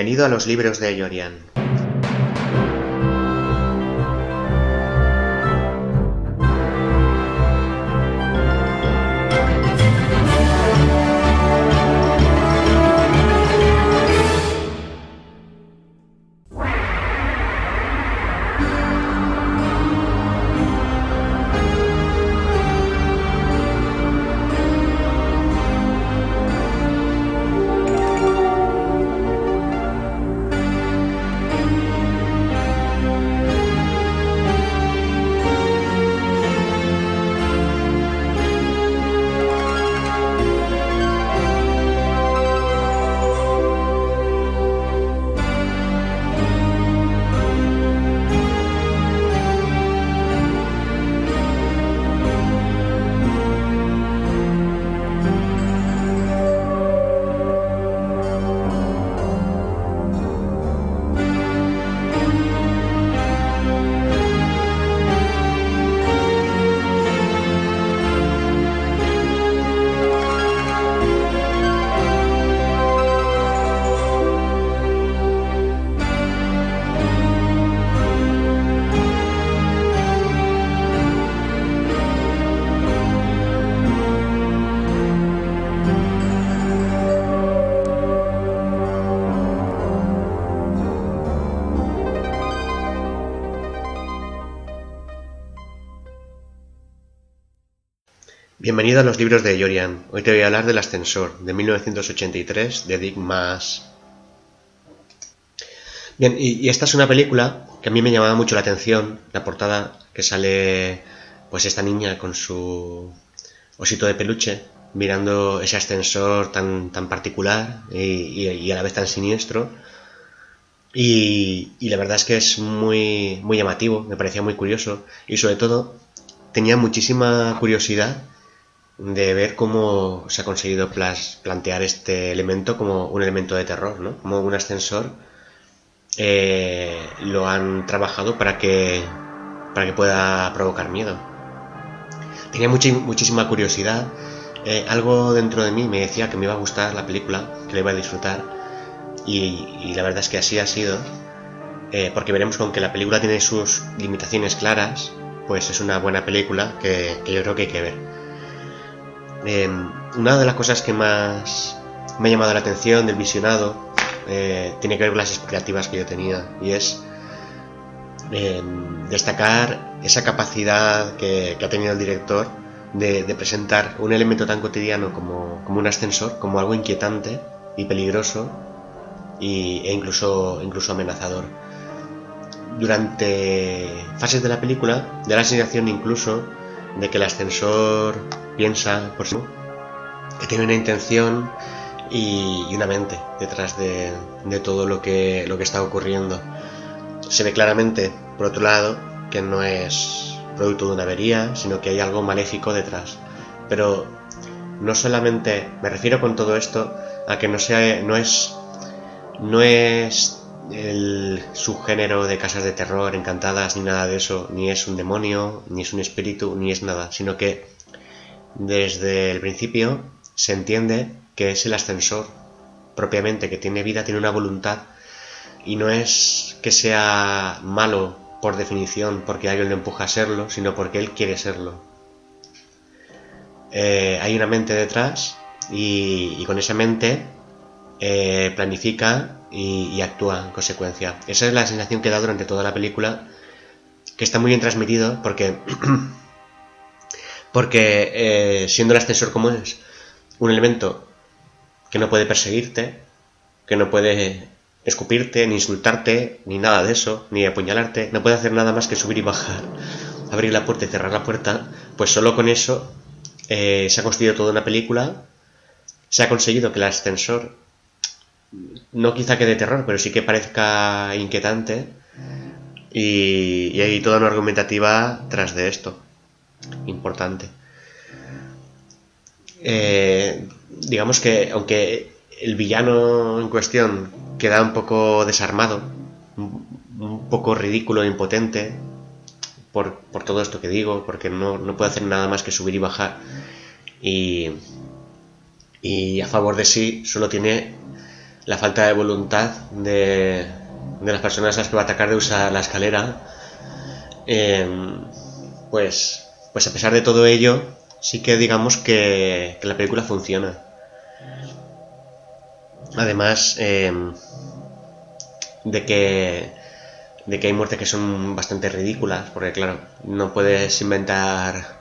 Bienvenido a los libros de Yorian. Bienvenido a los libros de Yorian. Hoy te voy a hablar del Ascensor, de 1983, de Dick Maas. Bien, y, esta es una película que a mí me llamaba mucho la atención, la portada que sale pues esta niña con su osito de peluche mirando ese ascensor tan, tan particular y, a la vez tan siniestro. Y, y, la verdad es que es muy, muy llamativo, me parecía muy curioso y sobre todo tenía muchísima curiosidad de ver cómo se ha conseguido plantear este elemento como un elemento de terror, ¿no? Como un ascensor eh, lo han trabajado para que, para que pueda provocar miedo. Tenía muchísima curiosidad. Eh, algo dentro de mí me decía que me iba a gustar la película, que la iba a disfrutar. Y, la verdad es que así ha sido. Eh, porque veremos con que la película tiene sus limitaciones claras, pues es una buena película que yo creo que hay que ver. Em, una de las cosas que más me ha llamado la atención del visionado eh, tiene que ver con las expectativas que yo tenía y es em, destacar esa capacidad que, ha tenido el director de, presentar un elemento tan cotidiano como, un ascensor, como algo inquietante y peligroso e incluso, incluso amenazador. Durante fases de la película da la sensación incluso de que el ascensor piensa por sí que tiene una intención y, una mente detrás de, todo lo que, lo que está ocurriendo. Se ve claramente, por otro lado, que no es producto de una avería, sino que hay algo maléfico detrás. Pero no solamente me refiero con todo esto a que no sea no es no es el subgénero de casas de terror encantadas ni nada de eso, ni es un demonio, ni es un espíritu, ni es nada, sino que desde el principio se entiende que es el ascensor propiamente, que tiene vida, tiene una voluntad y no es que sea malo por definición porque alguien le empuja a serlo, sino porque él quiere serlo. Eh, hay una mente detrás y, con esa mente eh, planifica y, actúa en consecuencia. Esa es la sensación que da durante toda la película, que está muy bien transmitido porque Porque eh, siendo el ascensor como es un elemento que no puede perseguirte, que no puede escupirte, ni insultarte, ni nada de eso, ni apuñalarte, no puede hacer nada más que subir y bajar, abrir la puerta y cerrar la puerta, pues solo con eso eh, se ha construido toda una película, se ha conseguido que el ascensor no quizá quede terror, pero sí que parezca inquietante y, y hay toda una argumentativa tras de esto importante. Eh, digamos que aunque el villano en cuestión queda un poco desarmado, un poco ridículo e impotente por, todo esto que digo, porque no, puede hacer nada más que subir y bajar. Y, y a favor de sí solo tiene la falta de voluntad de, de las personas a las que va a atacar de usar la escalera, em, pues, pues a pesar de todo ello, sí que digamos que, la película funciona. Además em, de que de que hay muertes que son bastante ridículas, porque claro, no puedes inventar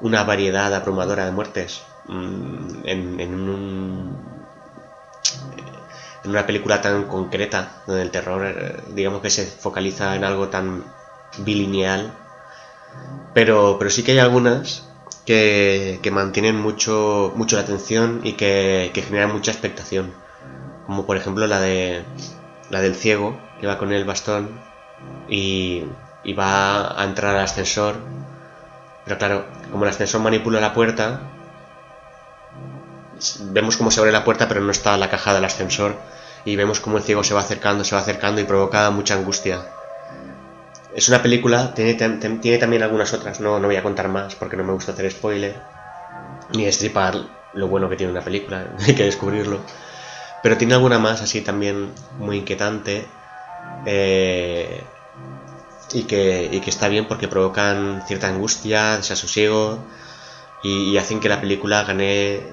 una variedad abrumadora de muertes mm, en, en, un, en una película tan concreta, donde el terror, eh, digamos que se focaliza en algo tan bilineal, pero, pero sí que hay algunas que, que mantienen mucho, mucho la atención y que, que generan mucha expectación, como por ejemplo la de la del ciego, que va con el bastón y, y va a entrar al ascensor. Pero claro, como el ascensor manipula la puerta, vemos cómo se abre la puerta, pero no está la caja del ascensor. Y vemos cómo el ciego se va acercando, se va acercando y provoca mucha angustia. Es una película, tiene, tiene también algunas otras, no, no voy a contar más porque no me gusta hacer spoiler, ni estripar lo bueno que tiene una película, hay que descubrirlo. Pero tiene alguna más así también muy inquietante eh, y, que, y, que, está bien porque provocan cierta angustia, desasosiego y, y hacen que la película gane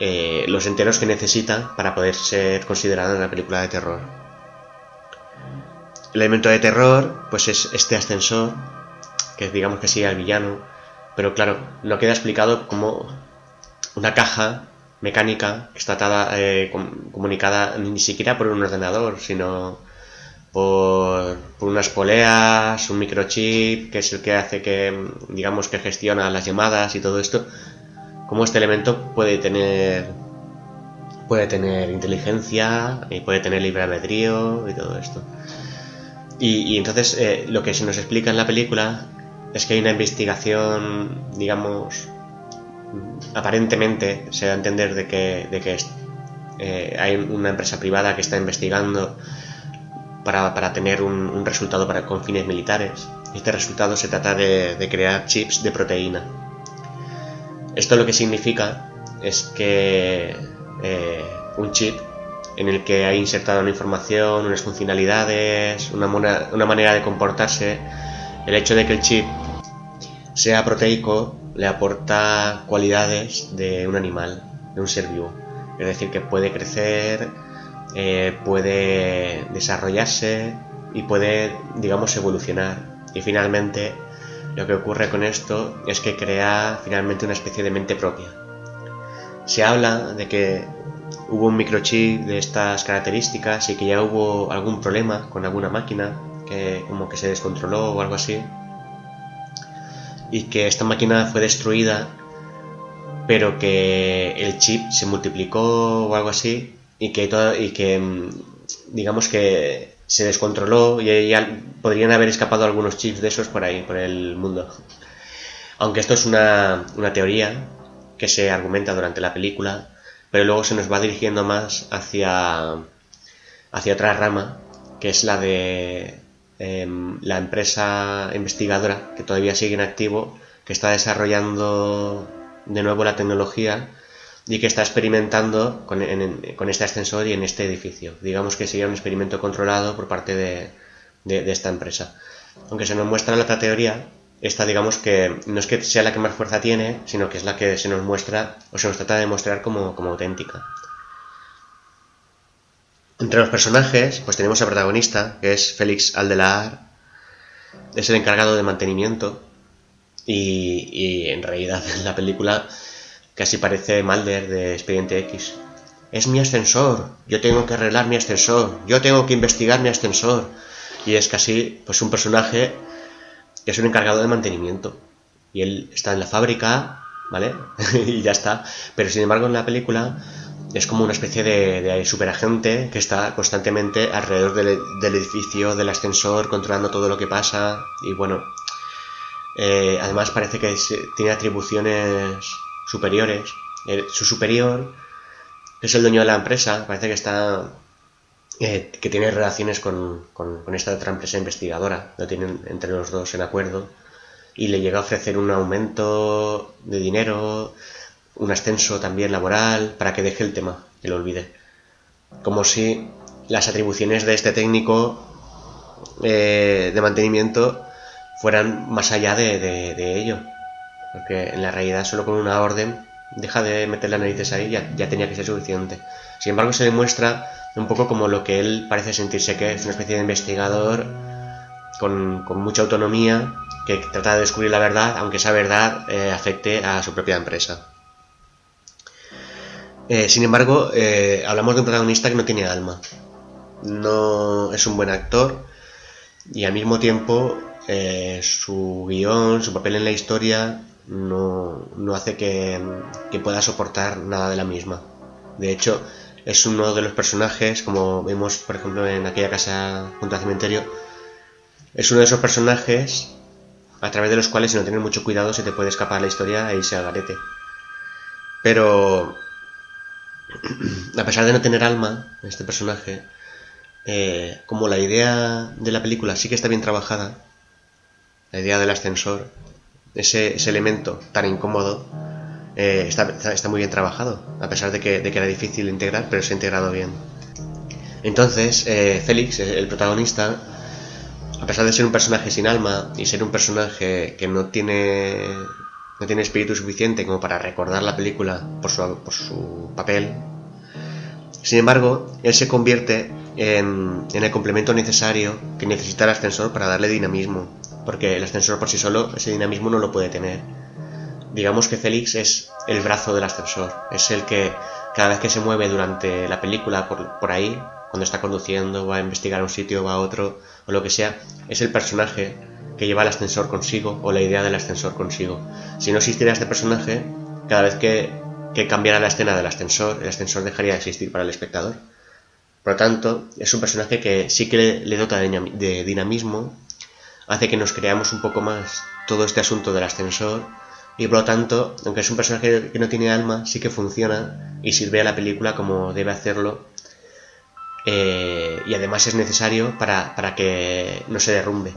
eh, los enteros que necesita para poder ser considerada una película de terror. El elemento de terror pues es este ascensor, que digamos que sigue al villano, pero claro, no queda explicado como una caja mecánica que está atada, eh, comunicada ni siquiera por un ordenador, sino por, por, unas poleas, un microchip, que es el que hace que, digamos, que gestiona las llamadas y todo esto, como este elemento puede tener puede tener inteligencia y puede tener libre albedrío y todo esto. Y, entonces eh, lo que se nos explica en la película es que hay una investigación, digamos, aparentemente se da a entender de que, de que eh, hay una empresa privada que está investigando para, para tener un, resultado para, con fines militares. Este resultado se trata de, crear chips de proteína. Esto lo que significa es que eh, un chip en el que hay insertada una información, unas funcionalidades, una, manera de comportarse, el hecho de que el chip sea proteico le aporta cualidades de un animal, de un ser vivo. Es decir, que puede crecer, eh, puede desarrollarse y puede, digamos, evolucionar. Y finalmente, lo que ocurre con esto es que crea finalmente una especie de mente propia. Se habla de que hubo un microchip de estas características y que ya hubo algún problema con alguna máquina que como que se descontroló o algo así y que esta máquina fue destruida, pero que el chip se multiplicó o algo así y que, y que mm, digamos que se descontroló y ya podrían haber escapado algunos chips de esos por ahí, por el mundo. Aunque esto es una, una teoría que se argumenta durante la película, pero luego se nos va dirigiendo más hacia, hacia otra rama, que es la de Em, la empresa investigadora que todavía sigue en activo, que está desarrollando de nuevo la tecnología y que está experimentando con, este ascensor y en este edificio. Digamos que sería un experimento controlado por parte de, esta empresa. Aunque se nos muestra la otra teoría, esta digamos que no es que sea la que más fuerza tiene, sino que es la que se nos muestra o se nos trata de mostrar como, auténtica. Entre los personajes, pues tenemos al protagonista, que es Félix Aldelar, es el encargado de mantenimiento y, en realidad en la película casi parece Mulder de Expediente X. Es mi ascensor, yo tengo que arreglar mi ascensor, yo tengo que investigar mi ascensor. Y es casi pues un personaje que es un encargado de mantenimiento. Y él está en la fábrica, ¿vale? y ya está. Pero sin embargo en la película es como una especie de, superagente que está constantemente alrededor del, del, edificio, del ascensor, controlando todo lo que pasa. Y bueno, eh, además parece que tiene atribuciones superiores. su superior, es el dueño de la empresa, parece que está. Eh, que tiene relaciones con, con, esta otra empresa investigadora. Lo tienen entre los dos en acuerdo. Y le llega a ofrecer un aumento de dinero un ascenso también laboral, para que deje el tema, que lo olvide. como si las atribuciones de este técnico eh, de mantenimiento fueran más allá de, ello. Porque en la realidad solo con una orden deja de meter las narices ahí, ya, ya tenía que ser suficiente. Sin embargo, se demuestra un poco como lo que él parece sentirse que es una especie de investigador con, mucha autonomía que trata de descubrir la verdad, aunque esa verdad eh, afecte a su propia empresa. Eh, sin embargo, eh, hablamos de un protagonista que no tiene alma. No es un buen actor y al mismo tiempo su guion, su papel en la historia no, hace que, pueda soportar nada de la misma. De hecho, es uno de los personajes, como vemos por ejemplo en aquella casa junto al cementerio, es uno de esos personajes a través de los cuales si no tienes mucho cuidado se te puede escapar la historia e irse al. Pero a pesar de no tener alma, este personaje, eh, como la idea de la película sí que está bien trabajada, la idea del ascensor, ese, elemento tan incómodo, eh, está, muy bien trabajado, a pesar de que, era difícil integrar, pero se ha integrado bien. Entonces, eh, Félix, el protagonista, a pesar de ser un personaje sin alma y ser un personaje que no tiene, no tiene espíritu suficiente como para recordar la película por su, por su papel, sin embargo, él se convierte en, en, el complemento necesario que necesita el ascensor para darle dinamismo, porque el ascensor por sí solo ese dinamismo no lo puede tener digamos que Félix es el brazo del ascensor, es el que cada vez que se mueve durante la película por, ahí, cuando está conduciendo, va a investigar un sitio, va a otro, o lo que sea, es el personaje que lleva el ascensor consigo o la idea del ascensor consigo. Si no existiera este personaje, cada vez que, que cambiara la escena del ascensor, el ascensor dejaría de existir para el espectador. Por lo tanto, es un personaje que sí que le dota de dinamismo, hace que nos creamos un poco más todo este asunto del ascensor y por lo tanto, aunque es un personaje que no tiene alma, sí que funciona y sirve a la película como debe hacerlo. Eh, y además es necesario para, que no se derrumbe.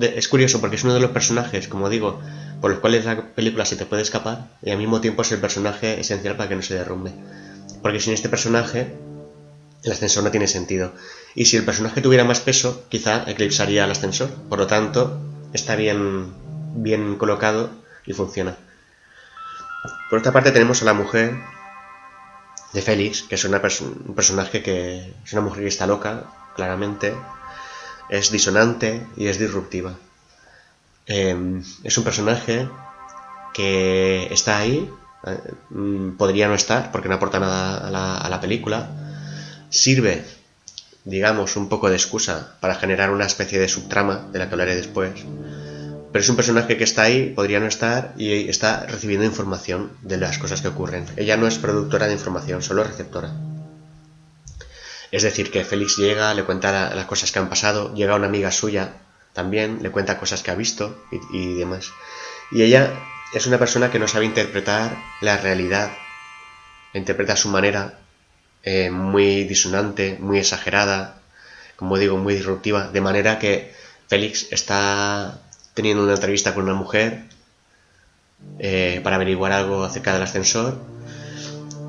Es, curioso porque es uno de los personajes, como digo, por los cuales la película se te puede escapar y al mismo tiempo es el personaje esencial para que no se derrumbe. Porque sin este personaje el ascensor no tiene sentido. Y si el personaje tuviera más peso, quizá eclipsaría al ascensor. Por lo tanto, está bien bien colocado y funciona. Por otra parte tenemos a la mujer de Félix, que es una un personaje que es una mujer que está loca, claramente, es disonante y es disruptiva. Em, es un personaje que está ahí, eh, mm, podría no estar porque no aporta nada a la, a la película, sirve, digamos, un poco de excusa para generar una especie de subtrama de la que hablaré después pero es un personaje que está ahí, podría no estar, y está recibiendo información de las cosas que ocurren. Ella no es productora de información, solo receptora. Es decir, que Félix llega, le cuenta las cosas que han pasado, llega una amiga suya también, le cuenta cosas que ha visto y, demás. Y ella es una persona que no sabe interpretar la realidad, interpreta a su manera, eh, muy disonante, muy exagerada, como digo, muy disruptiva, de manera que Félix está teniendo una entrevista con una mujer eh, para averiguar algo acerca del ascensor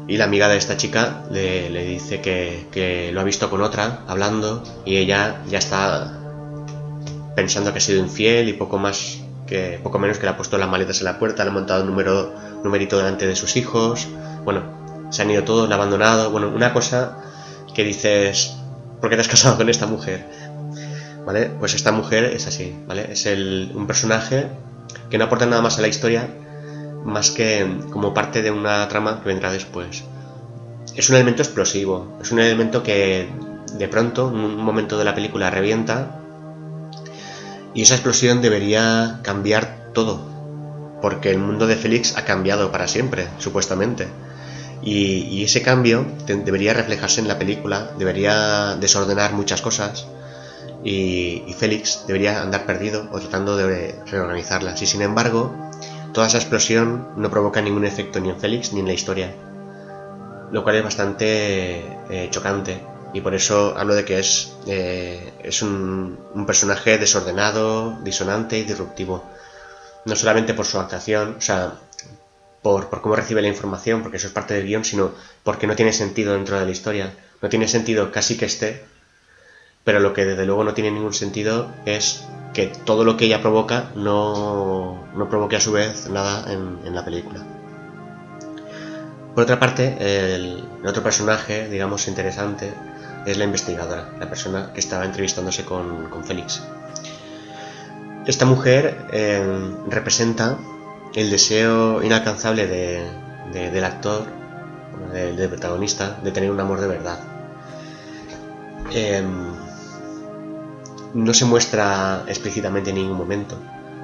y la amiga de esta chica le, dice que, lo ha visto con otra hablando y ella ya está pensando que ha sido infiel y poco más que poco menos que le ha puesto las maletas en la puerta, le ha montado un número, numerito delante de sus hijos, bueno, se han ido todos, le ha abandonado, bueno, una cosa que dices, ¿por qué te has casado con esta mujer? ¿vale? Pues esta mujer es así, ¿vale? Es un personaje que no aporta nada más a la historia más que como parte de una trama que vendrá después. Es un elemento explosivo, es un elemento que de pronto, en un momento de la película, revienta y esa explosión debería cambiar todo, porque el mundo de Félix ha cambiado para siempre, supuestamente. Y, ese cambio debería reflejarse en la película, debería desordenar muchas cosas y, Félix debería andar perdido o tratando de reorganizarlas. Y sin embargo, toda esa explosión no provoca ningún efecto ni en Félix ni en la historia, lo cual es bastante eh, chocante. Y por eso hablo de que es, eh, es un, personaje desordenado, disonante y disruptivo. No solamente por su actuación, o sea, por, por, cómo recibe la información, porque eso es parte del guion, sino porque no tiene sentido dentro de la historia. No tiene sentido casi que esté, pero lo que desde luego no tiene ningún sentido es que todo lo que ella provoca no, no provoque a su vez nada en, la película. Por otra parte, el, otro personaje, digamos, interesante es la investigadora, la persona que estaba entrevistándose con, con Félix. Esta mujer eh, representa el deseo inalcanzable de, del actor, del, protagonista, de tener un amor de verdad. Em, no se muestra explícitamente en ningún momento.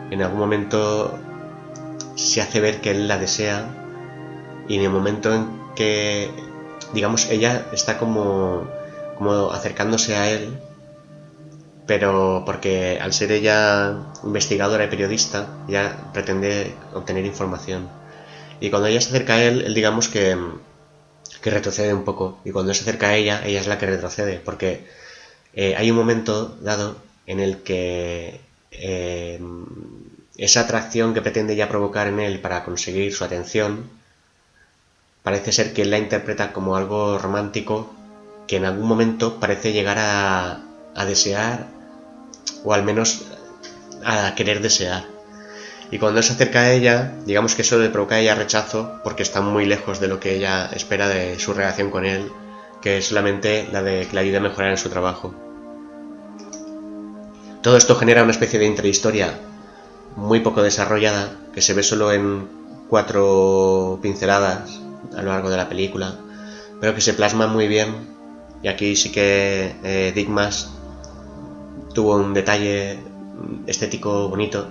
En algún momento se hace ver que él la desea y en el momento en que, digamos, ella está como, como acercándose a él, pero porque al ser ella investigadora y periodista, ya pretende obtener información. Y cuando ella se acerca a él, él digamos que, retrocede un poco. Y cuando se acerca a ella, ella es la que retrocede, porque eh, hay un momento dado en el que eh, esa atracción que pretende ella provocar en él para conseguir su atención, parece ser que él la interpreta como algo romántico que en algún momento parece llegar a, a desear o al menos a querer desear. Y cuando se acerca a ella, digamos que eso le provoca a ella rechazo porque está muy lejos de lo que ella espera de su relación con él, que es solamente la de que le ayude a mejorar en su trabajo. Todo esto genera una especie de intrahistoria muy poco desarrollada, que se ve solo en cuatro pinceladas a lo largo de la película, pero que se plasma muy bien. Y aquí sí que eh, Digmas tuvo un detalle estético bonito,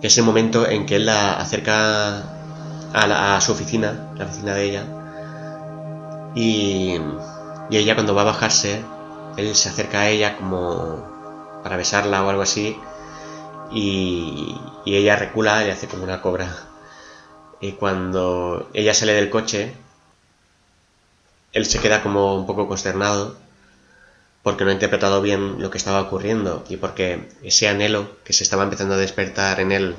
que es el momento en que él la acerca a, su oficina, la oficina de ella, y, ella cuando va a bajarse, él se acerca a ella como para besarla o algo así, y ella recula y hace como una cobra. Y cuando ella sale del coche, él se queda como un poco consternado porque no ha interpretado bien lo que estaba ocurriendo y porque ese anhelo que se estaba empezando a despertar en él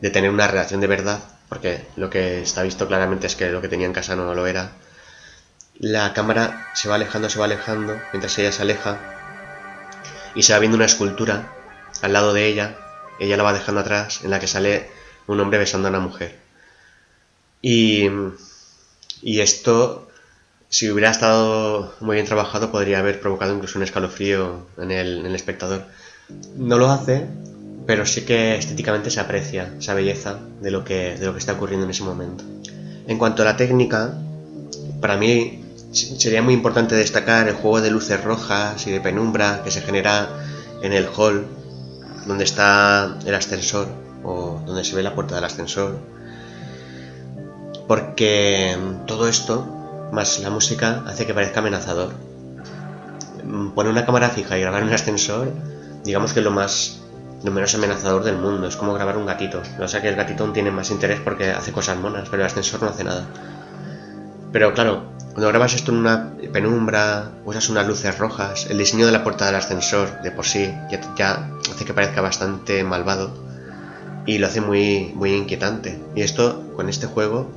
de tener una relación de verdad, porque lo que está visto claramente es que lo que tenía en casa no lo era, la cámara se va alejando, se va alejando, mientras ella se aleja y se va viendo una escultura al lado de ella, ella la va dejando atrás, en la que sale un hombre besando a una mujer. Y, y esto, si hubiera estado muy bien trabajado, podría haber provocado incluso un escalofrío en el, en el espectador. No lo hace, pero sí que estéticamente se aprecia esa belleza de lo, que, de lo que está ocurriendo en ese momento. En cuanto a la técnica, para mí sería muy importante destacar el juego de luces rojas y de penumbra que se genera en el hall donde está el ascensor o donde se ve la puerta del ascensor porque todo esto, más la música, hace que parezca amenazador. Poner una cámara fija y grabar en un ascensor, digamos que es lo más lo menos amenazador del mundo. Es como grabar un gatito. O sea que el gatito tiene más interés porque hace cosas monas, pero el ascensor no hace nada. Pero claro, cuando grabas esto en una penumbra, usas unas luces rojas, el diseño de la puerta del ascensor de por sí ya, ya hace que parezca bastante malvado y lo hace muy, muy inquietante. Y esto, con este juego,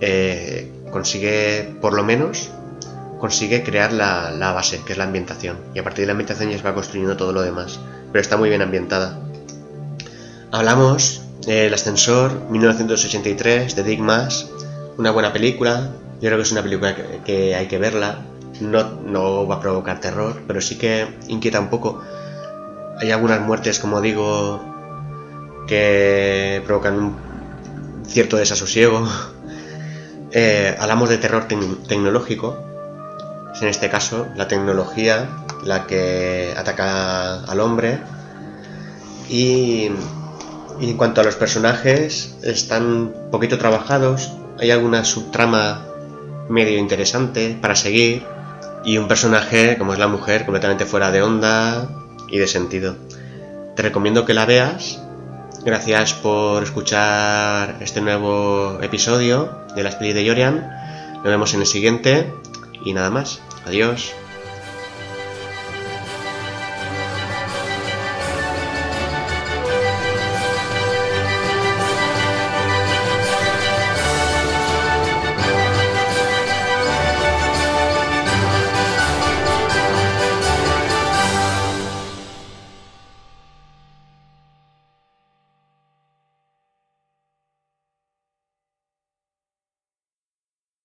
eh, consigue, por lo menos, consigue crear la, base, que es la ambientación. Y a partir de la ambientación ya se va construyendo todo lo demás. Pero está muy bien ambientada. Hablamos del Ascensor 1983 de Dick una buena película. Yo creo que es una película que, hay que verla. No, no va a provocar terror, pero sí que inquieta un poco. Hay algunas muertes, como digo, que provocan un cierto desasosiego eh, hablamos de terror tecnológico. Es en este caso la tecnología la que ataca al hombre. Y, en cuanto a los personajes, están poquito trabajados. Hay alguna subtrama medio interesante para seguir. Y un personaje, como es la mujer, completamente fuera de onda y de sentido. Te recomiendo que la veas Gracias por escuchar este nuevo episodio de las pelis de Yorian. Nos vemos en el siguiente y nada más. Adiós.